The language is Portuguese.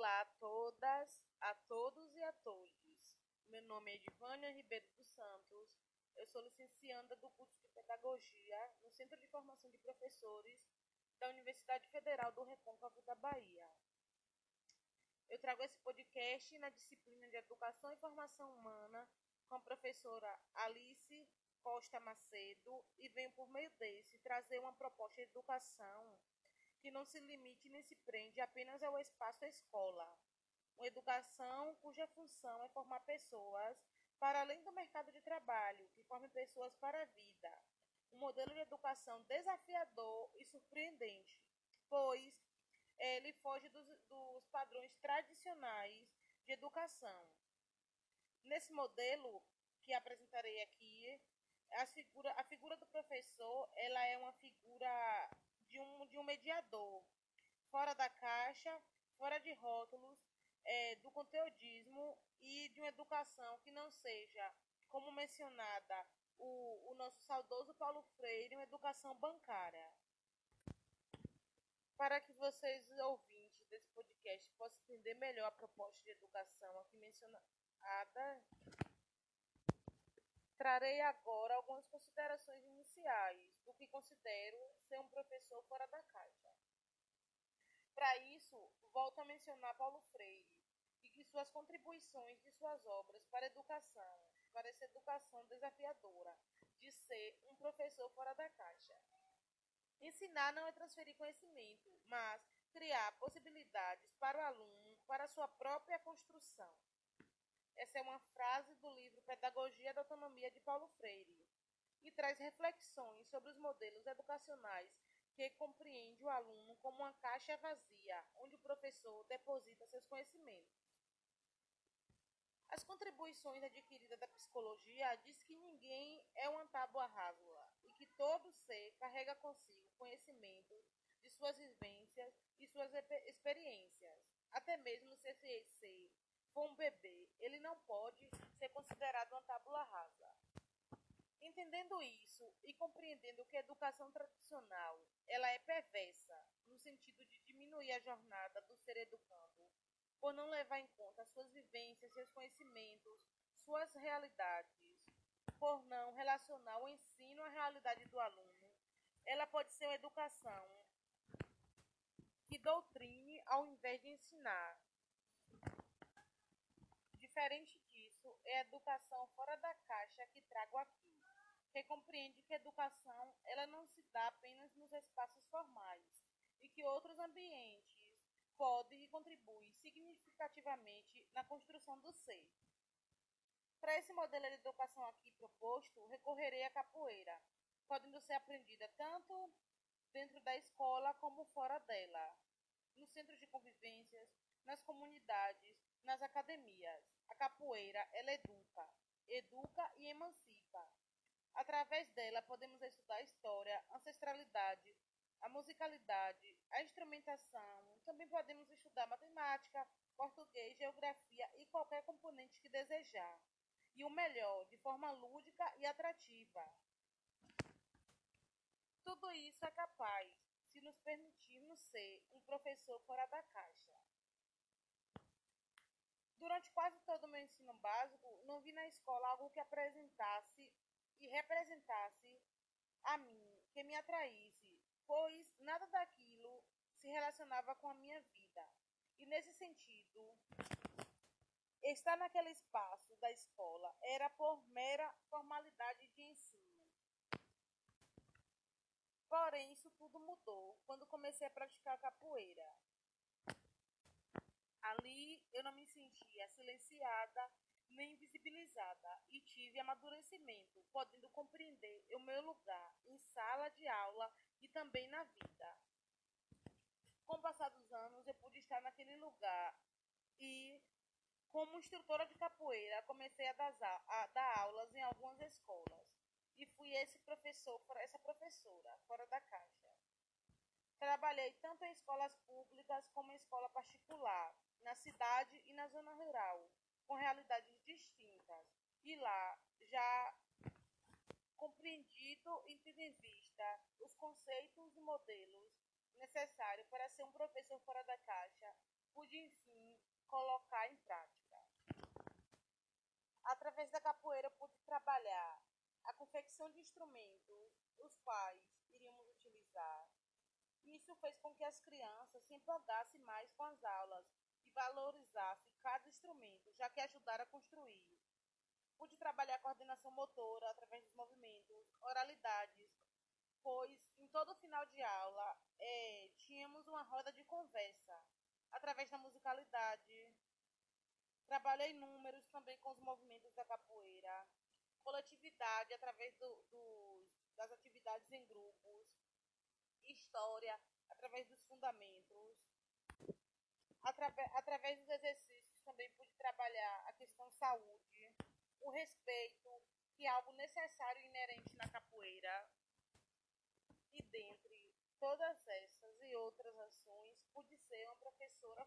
Olá a todas, a todos e a todos. Meu nome é Edivânia Ribeiro dos Santos. Eu sou licencianda do curso de Pedagogia no Centro de Formação de Professores da Universidade Federal do Recôncavo da Bahia. Eu trago esse podcast na disciplina de Educação e Formação Humana com a professora Alice Costa Macedo e venho por meio desse trazer uma proposta de educação que não se limite nem se prende apenas ao espaço escola. Uma educação cuja função é formar pessoas para além do mercado de trabalho, que formem pessoas para a vida. Um modelo de educação desafiador e surpreendente, pois ele foge dos, dos padrões tradicionais de educação. Nesse modelo que apresentarei aqui, a figura, a figura do professor ela é uma figura mediador, fora da caixa, fora de rótulos, é, do conteudismo e de uma educação que não seja, como mencionada, o, o nosso saudoso Paulo Freire, uma educação bancária. Para que vocês, ouvintes desse podcast, possam entender melhor a proposta de educação aqui mencionada, Trarei agora algumas considerações iniciais do que considero ser um professor fora da caixa. Para isso, volto a mencionar Paulo Freire e que suas contribuições de suas obras para a educação, para essa educação desafiadora, de ser um professor fora da caixa. Ensinar não é transferir conhecimento, mas criar possibilidades para o aluno para sua própria construção. Essa é uma frase do livro Pedagogia da Autonomia de Paulo Freire e traz reflexões sobre os modelos educacionais que compreende o aluno como uma caixa vazia, onde o professor deposita seus conhecimentos. As contribuições adquiridas da psicologia diz que ninguém é uma tábua rasa e que todo ser carrega consigo conhecimentos de suas vivências e suas experiências, até mesmo se esse ser for um bebê, ele não pode ser considerado uma tábula rasa. Entendendo isso e compreendendo que a educação tradicional ela é perversa no sentido de diminuir a jornada do ser educando, por não levar em conta suas vivências, seus conhecimentos, suas realidades, por não relacionar o ensino à realidade do aluno, ela pode ser uma educação que doutrine ao invés de ensinar, Diferente disso, é a educação fora da caixa que trago aqui, que compreende que a educação ela não se dá apenas nos espaços formais e que outros ambientes podem e contribuem significativamente na construção do ser. Para esse modelo de educação aqui proposto, recorrerei à capoeira, podendo ser aprendida tanto dentro da escola como fora dela, nos centros de convivências, nas comunidades, nas academias. A capoeira, ela educa, educa e emancipa. Através dela podemos estudar a história, a ancestralidade, a musicalidade, a instrumentação. Também podemos estudar matemática, português, geografia e qualquer componente que desejar. E o melhor, de forma lúdica e atrativa. Tudo isso é capaz se nos permitirmos ser um professor fora da caixa. Durante quase todo o meu ensino básico, não vi na escola algo que apresentasse e representasse a mim, que me atraísse, pois nada daquilo se relacionava com a minha vida. E nesse sentido, estar naquele espaço da escola era por mera formalidade de ensino. Porém, isso tudo mudou quando comecei a praticar capoeira. Ali eu não me sentia silenciada nem invisibilizada e tive amadurecimento, podendo compreender o meu lugar em sala de aula e também na vida. Com o passar dos anos, eu pude estar naquele lugar e, como instrutora de capoeira, comecei a dar, a dar aulas em algumas escolas e fui esse professor, essa professora, fora da caixa. Trabalhei tanto em escolas públicas como em escola particular, na cidade e na zona rural, com realidades distintas. E lá já compreendido e tendo em vista os conceitos e modelos necessários para ser um professor fora da caixa, pude, enfim, colocar em prática. Através da capoeira confecção de instrumentos, os quais iríamos utilizar. Isso fez com que as crianças se empolgassem mais com as aulas e valorizassem cada instrumento, já que ajudaram a construir. Pude trabalhar a coordenação motora através dos movimentos, oralidades, pois em todo final de aula é, tínhamos uma roda de conversa através da musicalidade. Trabalhei números também com os movimentos da capoeira, coletividade através do, do, das atividades em grupos, história através dos fundamentos, através, através dos exercícios também pude trabalhar a questão saúde, o respeito, que é algo necessário e inerente na capoeira, e dentre todas essas e outras ações, pude ser uma professora